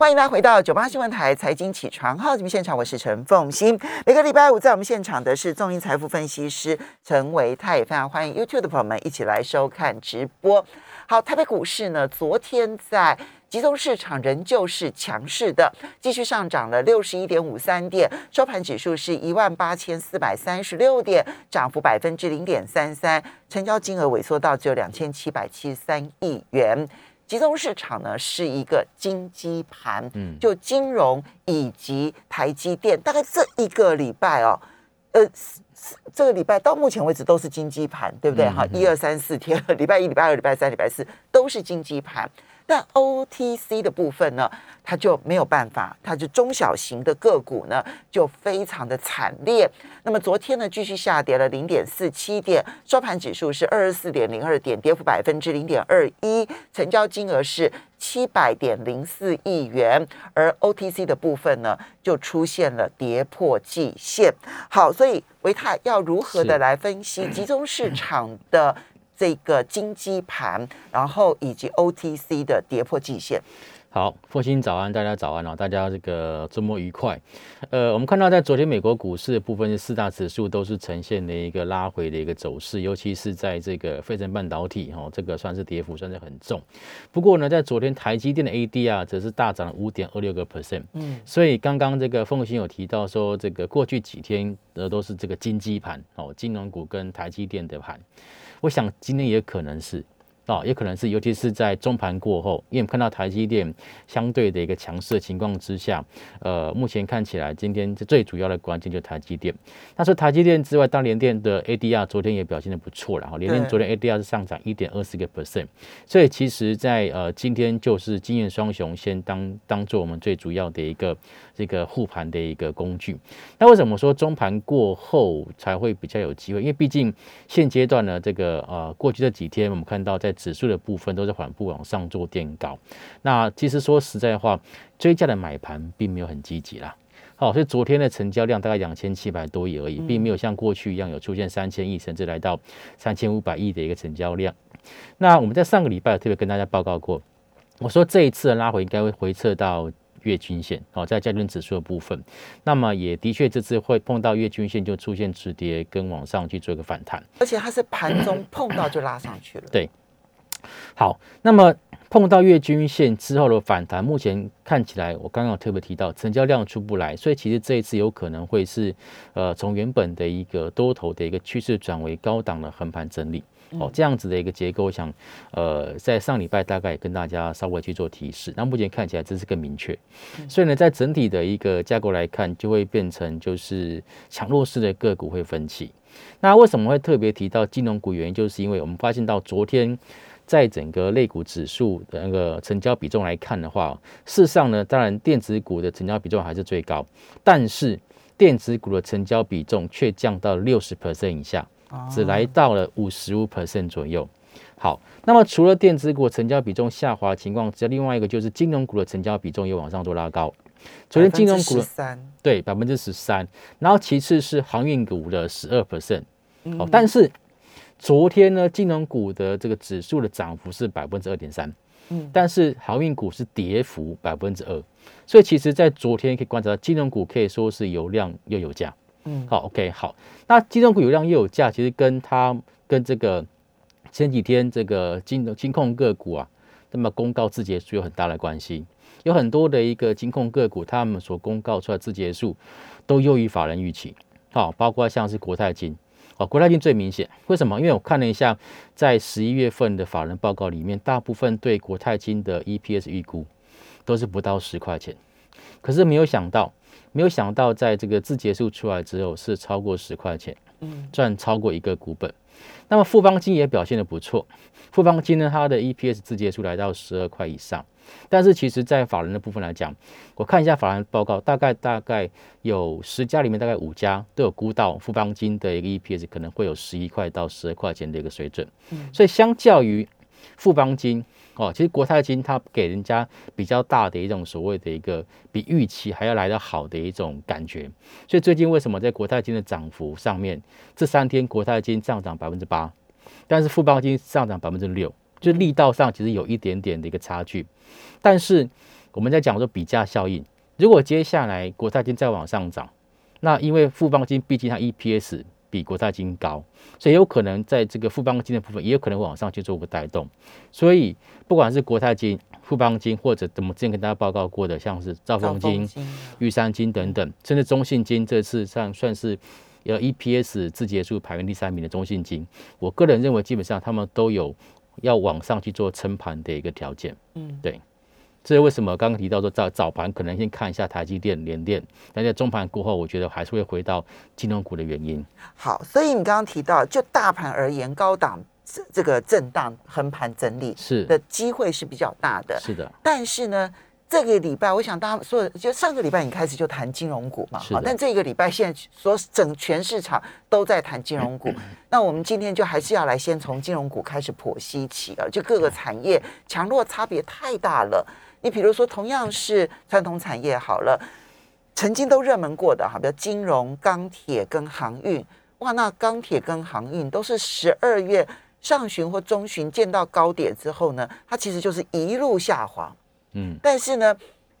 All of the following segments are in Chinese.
欢迎大家回到九八新闻台财经起床号节目现场，我是陈凤欣。每个礼拜五在我们现场的是众盈财富分析师陈维泰，也非常欢迎 YouTube 的朋友们一起来收看直播。好，台北股市呢，昨天在集中市场仍旧是强势的，继续上涨了六十一点五三点，收盘指数是一万八千四百三十六点，涨幅百分之零点三三，成交金额萎缩到只有两千七百七十三亿元。集中市场呢是一个金鸡盘，嗯，就金融以及台积电，大概这一个礼拜哦，呃，这个礼拜到目前为止都是金鸡盘，对不对？哈，一二三四天，礼拜一、礼拜二、礼拜三、礼拜四都是金鸡盘。但 OTC 的部分呢，它就没有办法，它就中小型的个股呢就非常的惨烈。那么昨天呢，继续下跌了零点四七点，收盘指数是二十四点零二点，跌幅百分之零点二一，成交金额是七百点零四亿元。而 OTC 的部分呢，就出现了跌破季线。好，所以维泰要如何的来分析集中市场的？这个金基盘，然后以及 OTC 的跌破季线。好，父亲早安，大家早安哦，大家这个周末愉快。呃，我们看到在昨天美国股市的部分，四大指数都是呈现了一个拉回的一个走势，尤其是在这个费城半导体哈，这个算是跌幅算是很重。不过呢，在昨天台积电的 ADR 则是大涨了五点二六个 percent。嗯，所以刚刚这个凤兴有提到说，这个过去几天的都是这个金基盘哦，金融股跟台积电的盘。我想今天也可能是。啊，也可能是，尤其是在中盘过后，因为我们看到台积电相对的一个强势的情况之下，呃，目前看起来今天最主要的关键就是台积电。那说台积电之外，当联电的 ADR 昨天也表现的不错了哈，联电昨天 ADR 是上涨一点二四个 percent，所以其实，在呃今天就是经验双雄先当当做我们最主要的一个这个护盘的一个工具。那为什么说中盘过后才会比较有机会？因为毕竟现阶段呢，这个呃过去这几天我们看到在指数的部分都在缓步往上做垫高，那其实说实在话，追加的买盘并没有很积极啦。好，所以昨天的成交量大概两千七百多亿而已，并没有像过去一样有出现三千亿甚至来到三千五百亿的一个成交量。那我们在上个礼拜特别跟大家报告过，我说这一次的拉回应该会回撤到月均线哦，在加权指数的部分，那么也的确这次会碰到月均线就出现止跌跟往上去做一个反弹，而且它是盘中碰到就拉上去了。对。好，那么碰到月均线之后的反弹，目前看起来，我刚刚特别提到成交量出不来，所以其实这一次有可能会是，呃，从原本的一个多头的一个趋势转为高档的横盘整理，哦，这样子的一个结构，我想，呃，在上礼拜大概也跟大家稍微去做提示，那目前看起来这是更明确，所以呢，在整体的一个架构来看，就会变成就是强弱势的个股会分歧。那为什么会特别提到金融股？原因就是因为我们发现到昨天。在整个类股指数的那个成交比重来看的话，事实上呢，当然电子股的成交比重还是最高，但是电子股的成交比重却降到六十 percent 以下，只来到了五十五 percent 左右。好，那么除了电子股成交比重下滑情况之外，另外一个就是金融股的成交比重也往上做拉高。昨天金融股三对百分之十三，然后其次是航运股的十二 percent。好，但是。昨天呢，金融股的这个指数的涨幅是百分之二点三，嗯，但是航运股是跌幅百分之二，所以其实，在昨天可以观察到，金融股可以说是有量又有价，嗯，好，OK，好，那金融股有量又有价，其实跟它跟这个前几天这个金融金控个股啊，那么公告自结数有很大的关系，有很多的一个金控个股，他们所公告出来自结数都优于法人预期，好，包括像是国泰金。哦，国泰金最明显，为什么？因为我看了一下，在十一月份的法人报告里面，大部分对国泰金的 EPS 预估都是不到十块钱，可是没有想到，没有想到在这个字结束出来之后是超过十块钱，嗯，赚超过一个股本。那么富邦金也表现的不错，富邦金呢，它的 EPS 字结束来到十二块以上。但是其实，在法人的部分来讲，我看一下法人报告，大概大概有十家里面，大概五家都有估到富邦金的一个 EPS 可能会有十一块到十二块钱的一个水准。嗯，所以相较于富邦金哦，其实国泰金它给人家比较大的一种所谓的一个比预期还要来得好的一种感觉。所以最近为什么在国泰金的涨幅上面，这三天国泰金上涨百分之八，但是富邦金上涨百分之六。就力道上其实有一点点的一个差距，但是我们在讲说比价效应，如果接下来国泰金再往上涨，那因为富邦金毕竟它 EPS 比国泰金高，所以有可能在这个富邦金的部分也有可能往上去做个带动。所以不管是国泰金、富邦金，或者怎么之前跟大家报告过的，像是兆丰金、玉山金等等，甚至中信金这次上算是有 EPS 自结数排名第三名的中信金，我个人认为基本上他们都有要往上去做撑盘的一个条件。嗯，对。这是为什么？刚刚提到说早早盘可能先看一下台积电、联电，但在中盘过后，我觉得还是会回到金融股的原因。好，所以你刚刚提到，就大盘而言，高档这这个震荡横盘整理是的机会是比较大的。是的。但是呢，这个礼拜，我想大家说，就上个礼拜你开始就谈金融股嘛，好，但这个礼拜现在所整全市场都在谈金融股，那我们今天就还是要来先从金融股开始剖析起啊，就各个产业强弱差别太大了。你比如说，同样是传统产业，好了，曾经都热门过的哈，比如金融、钢铁跟航运，哇，那钢铁跟航运都是十二月上旬或中旬见到高点之后呢，它其实就是一路下滑，嗯，但是呢，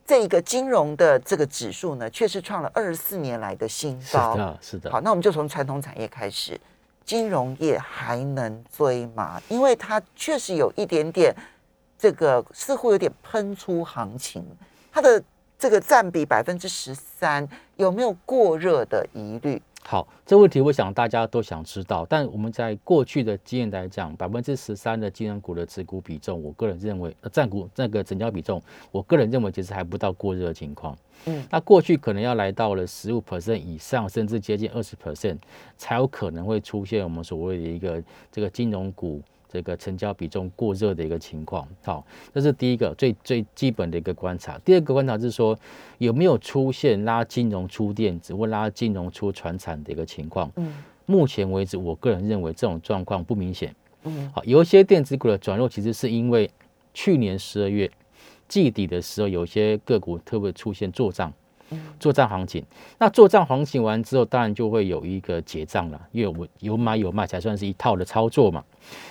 这个金融的这个指数呢，却是创了二十四年来的新高，是的，是的。好，那我们就从传统产业开始，金融业还能追吗？因为它确实有一点点。这个似乎有点喷出行情，它的这个占比百分之十三，有没有过热的疑虑？好，这问题我想大家都想知道。但我们在过去的经验来讲，百分之十三的金融股的持股比重，我个人认为，呃占股那个成交比重，我个人认为其实还不到过热的情况。嗯，那过去可能要来到了十五 percent 以上，甚至接近二十 percent，才有可能会出现我们所谓的一个这个金融股。这个成交比重过热的一个情况，好，这是第一个最最基本的一个观察。第二个观察是说，有没有出现拉金融出电子或拉金融出船产的一个情况？嗯，目前为止，我个人认为这种状况不明显。嗯，好，有一些电子股的转弱，其实是因为去年十二月季底的时候，有些个股特别出现做账。做账行情，那做账行情完之后，当然就会有一个结账了，因为我有买有卖才算是一套的操作嘛。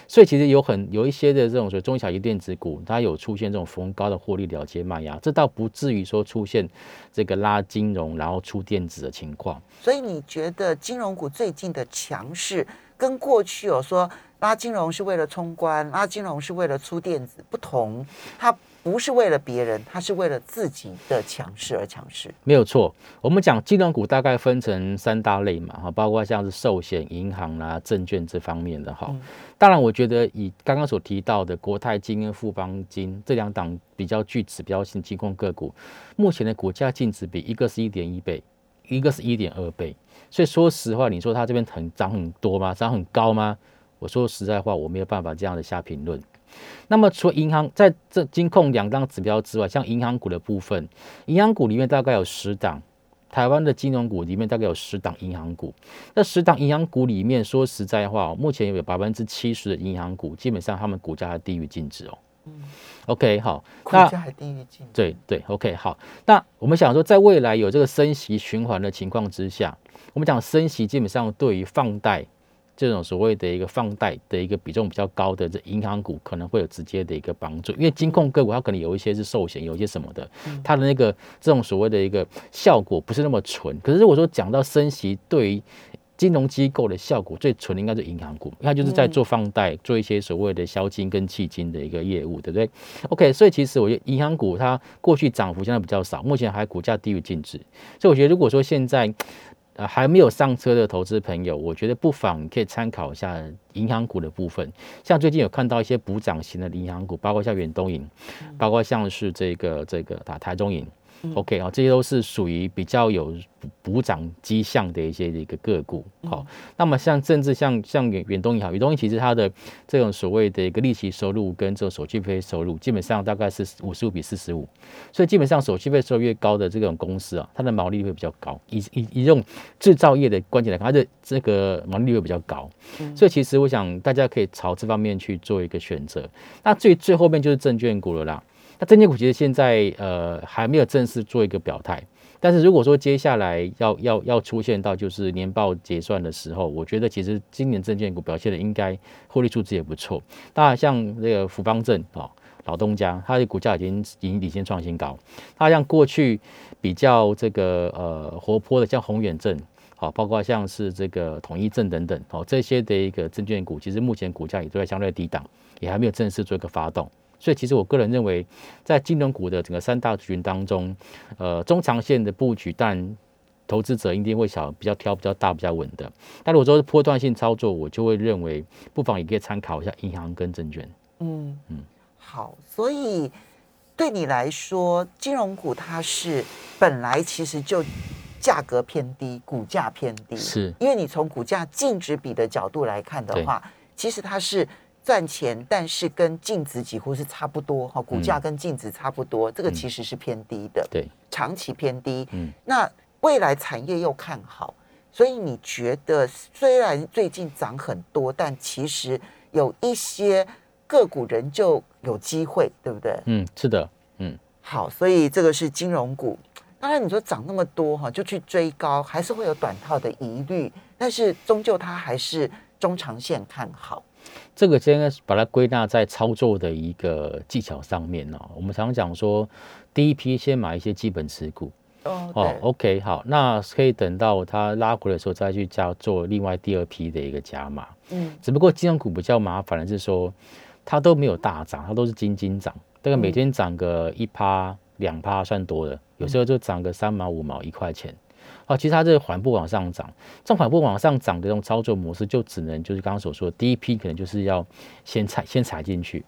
所以其实有很有一些的这种所谓中小型电子股，它有出现这种逢高的获利了结卖压，这倒不至于说出现这个拉金融然后出电子的情况。所以你觉得金融股最近的强势，跟过去有说拉金融是为了冲关，拉金融是为了出电子不同，它。不是为了别人，他是为了自己的强势而强势，没有错。我们讲金融股大概分成三大类嘛，哈，包括像是寿险、银行啦、证券这方面的哈。当然，我觉得以刚刚所提到的国泰金跟富邦金这两档比较具指标性金控个股，目前的股价净值比一个是一点一倍，一个是一点二倍。所以说实话，你说它这边很涨很多吗？涨很高吗？我说实在话，我没有办法这样的下评论。那么，除了银行在这金控两档指标之外，像银行股的部分，银行股里面大概有十档，台湾的金融股里面大概有十档银行股。那十档银行股里面，说实在话，哦目前有百分之七十的银行股，基本上他们股价还低于净值哦。嗯，OK，好，股价还低于净值。对对，OK，好。那我们想说，在未来有这个升息循环的情况之下，我们讲升息基本上对于放贷。这种所谓的一个放贷的一个比重比较高的这银行股可能会有直接的一个帮助，因为金控个股它可能有一些是寿险，有一些什么的，它的那个这种所谓的一个效果不是那么纯。可是如果说讲到升息对于金融机构的效果最纯的，应该是银行股，它就是在做放贷，做一些所谓的销金跟弃金的一个业务，对不对？OK，所以其实我觉得银行股它过去涨幅相对比较少，目前还股价低于净值，所以我觉得如果说现在。呃，还没有上车的投资朋友，我觉得不妨可以参考一下银行股的部分。像最近有看到一些补涨型的银行股，包括像远东银，包括像是这个这个打台中银。OK 啊，这些都是属于比较有补涨迹象的一些一个个股。好，那么像甚至像像远远东银行，远东银其实它的这种所谓的一个利息收入跟这种手续费收入，基本上大概是五十五比四十五，所以基本上手续费收入越高的这种公司啊，它的毛利会比较高。以以以这种制造业的观点来看，它的这个毛利率会比较高。所以其实我想大家可以朝这方面去做一个选择。那最最后面就是证券股了啦。那证券股其实现在呃还没有正式做一个表态，但是如果说接下来要要要出现到就是年报结算的时候，我觉得其实今年证券股表现的应该获利数字也不错。那像这个福邦证啊。老东家，它的股价已经已经领先创新高。它像过去比较这个呃活泼的，像宏远证，好，包括像是这个统一证等等，哦，这些的一个证券股，其实目前股价也都在相对低档，也还没有正式做一个发动。所以其实我个人认为，在金融股的整个三大族群当中，呃，中长线的布局，但投资者一定会想比较挑比较大比较稳的。但如果说是波段性操作，我就会认为不妨也可以参考一下银行跟证券。嗯嗯，好，所以对你来说，金融股它是本来其实就价格偏低，股价偏低，是因为你从股价净值比的角度来看的话，其实它是。赚钱，但是跟净值几乎是差不多哈，股价跟净值差不多，这个其实是偏低的，对，长期偏低。嗯，那未来产业又看好，所以你觉得虽然最近涨很多，但其实有一些个股仍旧有机会，对不对？嗯，是的，嗯，好，所以这个是金融股。当然你说涨那么多哈，就去追高，还是会有短套的疑虑，但是终究它还是中长线看好。这个应该把它归纳在操作的一个技巧上面哦。我们常讲说，第一批先买一些基本持股哦。OK，好，那可以等到它拉回的时候再去加做另外第二批的一个加码。嗯，只不过金融股比较麻烦的是说，它都没有大涨，它都是斤斤涨，大概每天涨个一趴两趴算多的，有时候就涨个三毛五毛一块钱。啊，其实它这个缓步往上涨，这种缓步往上涨的这种操作模式，就只能就是刚刚所说的，第一批可能就是要先踩先踩进去，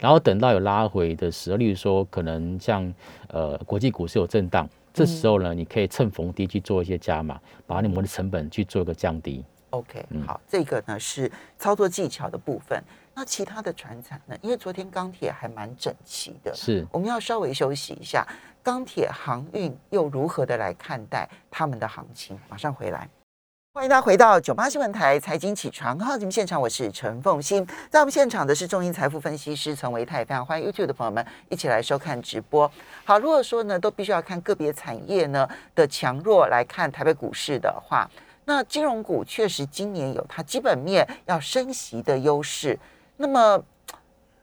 然后等到有拉回的时候，例如说可能像呃国际股市有震荡，这时候呢，你可以趁逢低去做一些加码，把你们的成本去做一个降低。OK，好，这个呢是操作技巧的部分。那其他的船产呢？因为昨天钢铁还蛮整齐的，是我们要稍微休息一下。钢铁航运又如何的来看待他们的行情？马上回来，欢迎大家回到九八新闻台财经起床号节目现场，我是陈凤欣，在我们现场的是中银财富分析师陈维泰，非常欢迎 YouTube 的朋友们一起来收看直播。好，如果说呢都必须要看个别产业呢的强弱来看台北股市的话，那金融股确实今年有它基本面要升息的优势，那么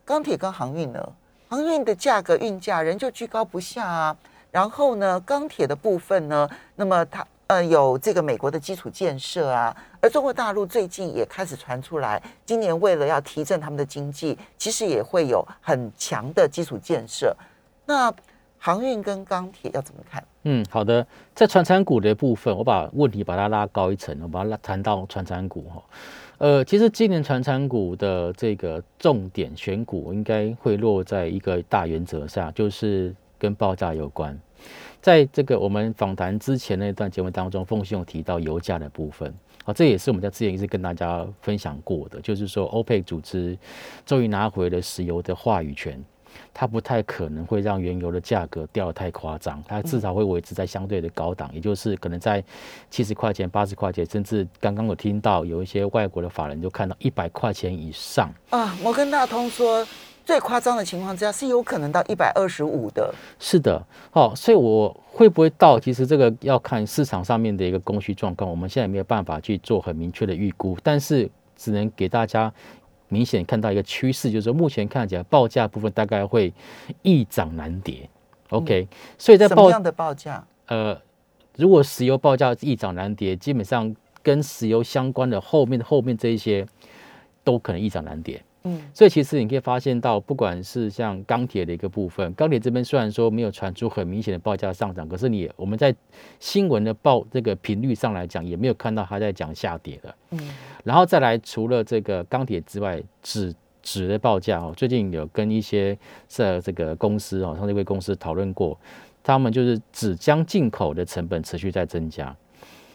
钢铁跟航运呢？航运的价格运价仍旧居高不下啊，然后呢，钢铁的部分呢，那么它呃有这个美国的基础建设啊，而中国大陆最近也开始传出来，今年为了要提振他们的经济，其实也会有很强的基础建设。那航运跟钢铁要怎么看？嗯，好的，在传产股的部分，我把问题把它拉高一层，我把它拉谈到传产股哈。呃，其实今年传产股的这个重点选股应该会落在一个大原则上，就是跟爆炸有关。在这个我们访谈之前那段节目当中，凤信有提到油价的部分，啊，这也是我们在之前一直跟大家分享过的，就是说欧佩组织终于拿回了石油的话语权。它不太可能会让原油的价格掉得太夸张，它至少会维持在相对的高档，也就是可能在七十块钱、八十块钱，甚至刚刚我听到有一些外国的法人就看到一百块钱以上啊。摩根大通说，最夸张的情况之下是有可能到一百二十五的。是的，哦，所以我会不会到？其实这个要看市场上面的一个供需状况，我们现在没有办法去做很明确的预估，但是只能给大家。明显看到一个趋势，就是说目前看起来报价部分大概会易涨难跌。OK，所以在报样的报价，呃，如果石油报价易涨难跌，基本上跟石油相关的后面后面这一些都可能易涨难跌。嗯，所以其实你可以发现到，不管是像钢铁的一个部分，钢铁这边虽然说没有传出很明显的报价上涨，可是你我们在新闻的报这个频率上来讲，也没有看到它在讲下跌的。嗯，然后再来，除了这个钢铁之外，纸纸的报价哦，最近有跟一些这这个公司哦，上这位公司讨论过，他们就是纸浆进口的成本持续在增加。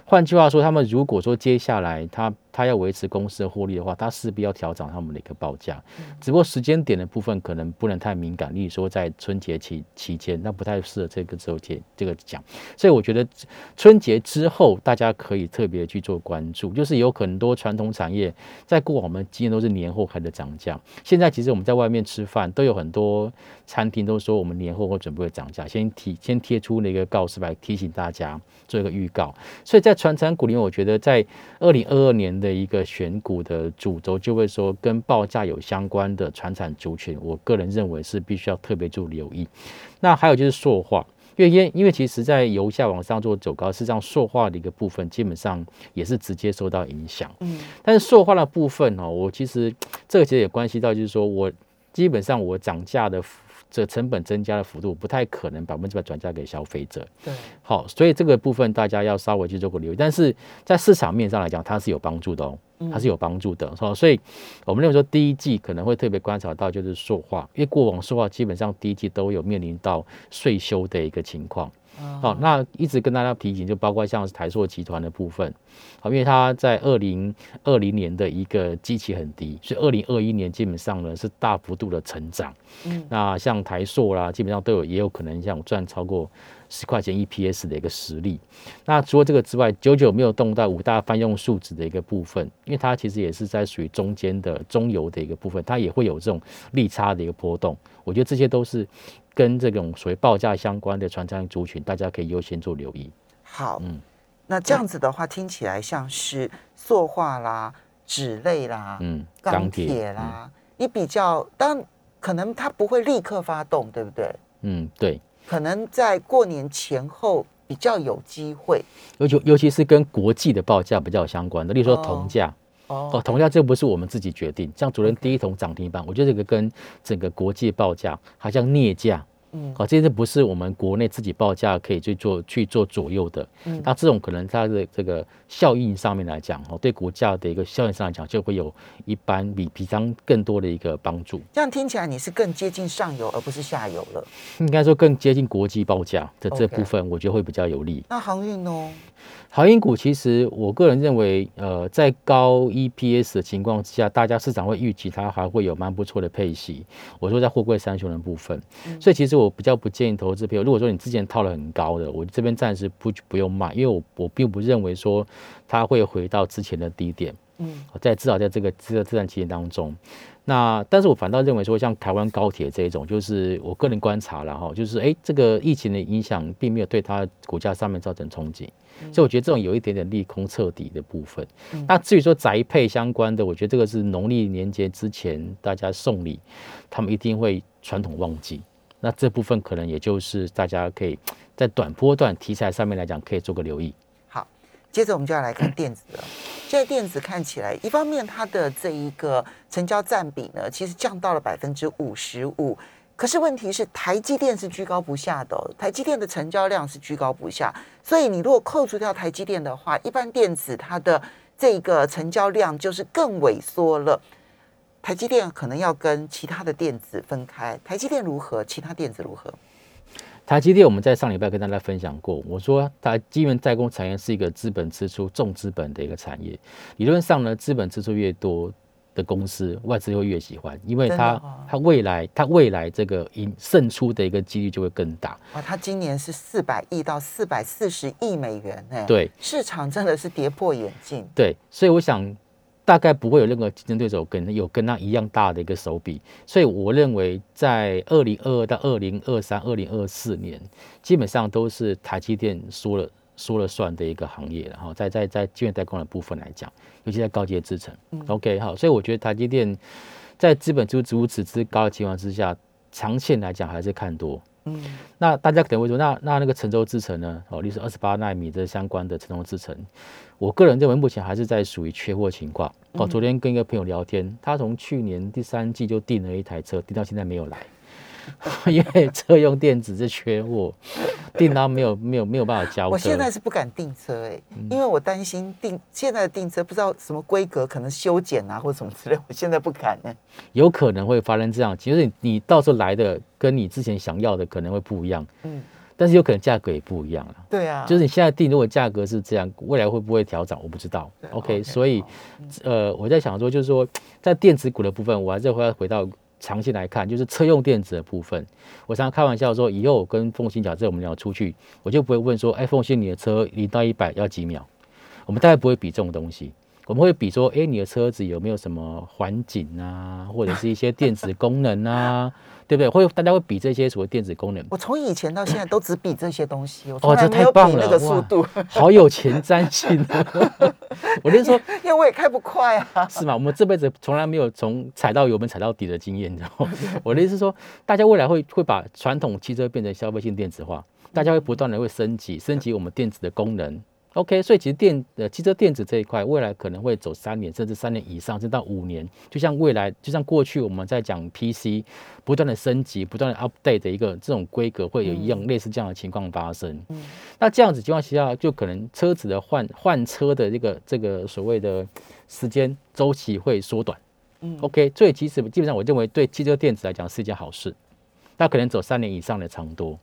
换句话说，他们如果说接下来他他要维持公司的获利的话，他势必要调整他们的一个报价。只不过时间点的部分可能不能太敏感，例如说在春节期期间，那不太适合这个时候节这个讲。所以我觉得春节之后大家可以特别去做关注，就是有很多传统产业在过往我们今年都是年后开始涨价，现在其实我们在外面吃饭都有很多餐厅都说我们年后会准备涨价，先提先贴出那个告示牌提醒大家做一个预告。所以在传产股里面，我觉得在二零二二年的。的一个选股的主轴，就会说跟报价有相关的传产族群，我个人认为是必须要特别注留意。那还有就是塑化，因为因因为其实在由下往上做走高，实际上塑化的一个部分基本上也是直接受到影响。嗯，但是塑化的部分哦，我其实这个其实也关系到，就是说我基本上我涨价的。这成本增加的幅度不太可能百分之百转嫁给消费者。对，好，所以这个部分大家要稍微去做个留意。但是在市场面上来讲，它是有帮助的哦，它是有帮助的。哦，所以我们认为说第一季可能会特别观察到就是塑化，因为过往塑化基本上第一季都有面临到税收的一个情况。好，那一直跟大家提醒，就包括像是台塑集团的部分，好，因为它在二零二零年的一个基期很低，所以二零二一年基本上呢是大幅度的成长。嗯，那像台塑啦，基本上都有也有可能像赚超过十块钱 EPS 的一个实力。那除了这个之外，久久没有动到五大泛用数值的一个部分，因为它其实也是在属于中间的中游的一个部分，它也会有这种利差的一个波动。我觉得这些都是。跟这种所谓报价相关的传商族群，大家可以优先做留意。好，嗯，那这样子的话，听起来像是塑化啦、纸类啦、嗯、钢铁啦，你比较，当然可能它不会立刻发动，对不对？嗯，对，可能在过年前后比较有机会，尤其尤其是跟国际的报价比较相关的，例如说铜价。哦，铜价这不是我们自己决定，像昨天第一桶涨停板，我觉得这个跟整个国际报价，好像镍价。嗯，好，这些不是我们国内自己报价可以去做去做左右的。嗯，那这种可能它的这个效应上面来讲，哦，对股价的一个效应上来讲，就会有一般比平常更多的一个帮助。这样听起来你是更接近上游而不是下游了。应该说更接近国际报价的这部分，我觉得会比较有利。那航运呢？航运股其实我个人认为，呃，在高 EPS 的情况之下，大家市场会预期它还会有蛮不错的配息。我说在货柜三雄的部分，所以其实我比较不建议投资票。如果说你之前套了很高的，我这边暂时不不用卖，因为我我并不认为说它会回到之前的低点。嗯，在至少在这个这个这段期间当中。那，但是我反倒认为说，像台湾高铁这一种，就是我个人观察了哈，就是哎，这个疫情的影响并没有对它股价上面造成冲击，所以我觉得这种有一点点利空彻底的部分。那至于说宅配相关的，我觉得这个是农历年节之前大家送礼，他们一定会传统旺季，那这部分可能也就是大家可以在短波段题材上面来讲，可以做个留意。好，接着我们就要来看电子了。现在电子看起来，一方面它的这一个成交占比呢，其实降到了百分之五十五。可是问题是，台积电是居高不下的，台积电的成交量是居高不下。所以你如果扣除掉台积电的话，一般电子它的这个成交量就是更萎缩了。台积电可能要跟其他的电子分开。台积电如何？其他电子如何？台积电，我们在上礼拜跟大家分享过，我说它基源代工产业是一个资本支出重资本的一个产业。理论上呢，资本支出越多的公司，外资会越喜欢，因为它它未来它未来这个赢胜出的一个几率就会更大。啊，它今年是四百亿到四百四十亿美元，哎，对，市场真的是跌破眼镜。对，所以我想。大概不会有任何竞争对手跟有跟他一样大的一个手笔，所以我认为在二零二二到二零二三、二零二四年，基本上都是台积电说了说了算的一个行业。然后在在在晶圆代工的部分来讲，尤其在高阶制程，OK 好，所以我觉得台积电在资本支出如此之高的情况之下，长线来讲还是看多。嗯，那大家可能会说，那那那个成州制程呢？哦，例如二十八纳米这相关的成州制程，我个人认为目前还是在属于缺货情况。哦，昨天跟一个朋友聊天，他从去年第三季就订了一台车，订到现在没有来。因为车用电子是缺货，订单没有没有没有办法交。我现在是不敢订车哎，因为我担心订现在的订车不知道什么规格，可能修剪啊或者什么之类，我现在不敢呢。有可能会发生这样，其实你到时候来的跟你之前想要的可能会不一样，嗯，但是有可能价格也不一样了。对啊，就是你现在订，如果价格是这样，未来会不会调整，我不知道。OK，所以呃，我在想说，就是说在电子股的部分，我还是会回到。长期来看，就是车用电子的部分。我常常开玩笑说，以后我跟凤鑫讲，这我们俩出去，我就不会问说，哎，凤鑫你的车零到一百要几秒？我们大概不会比这种东西。我们会比说，哎，你的车子有没有什么环景啊，或者是一些电子功能啊，对不对？会大家会比这些所谓电子功能。我从以前到现在都只比这些东西，哦，这太棒了，那个速度好有前瞻性。我就说，因为我也开不快啊，是吗？我们这辈子从来没有从踩到油门踩到底的经验，你知道吗？我的意思是说，大家未来会会把传统汽车变成消费性电子化，大家会不断的会升级，升级我们电子的功能。OK，所以其实电呃汽车电子这一块，未来可能会走三年，甚至三年以上，甚至到五年。就像未来，就像过去我们在讲 PC 不断的升级、不断的 update 的一个这种规格，会有一样类似这样的情况发生。嗯，那这样子情况下，就可能车子的换换车的这个这个所谓的时间周期会缩短。嗯，OK，所以其实基本上我认为对汽车电子来讲是一件好事，它可能走三年以上的长多。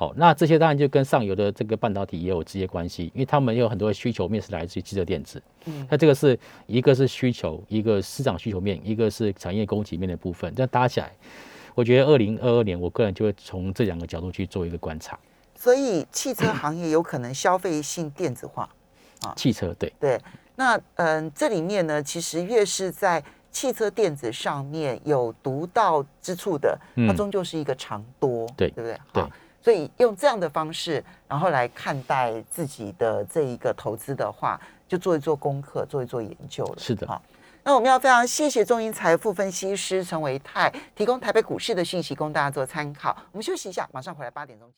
好，那这些当然就跟上游的这个半导体也有直接关系，因为他们有很多的需求面是来自于汽车电子。嗯，那这个是一个是需求，一个市场需求面，一个是产业供给面的部分，这样搭起来，我觉得二零二二年，我个人就会从这两个角度去做一个观察。所以汽车行业有可能消费性电子化啊，汽车对对。那嗯，这里面呢，其实越是在汽车电子上面有独到之处的，它终究是一个长多，对对不对？对。所以用这样的方式，然后来看待自己的这一个投资的话，就做一做功课，做一做研究了。是的，好，那我们要非常谢谢中银财富分析师陈维泰提供台北股市的信息，供大家做参考。我们休息一下，马上回来八点钟。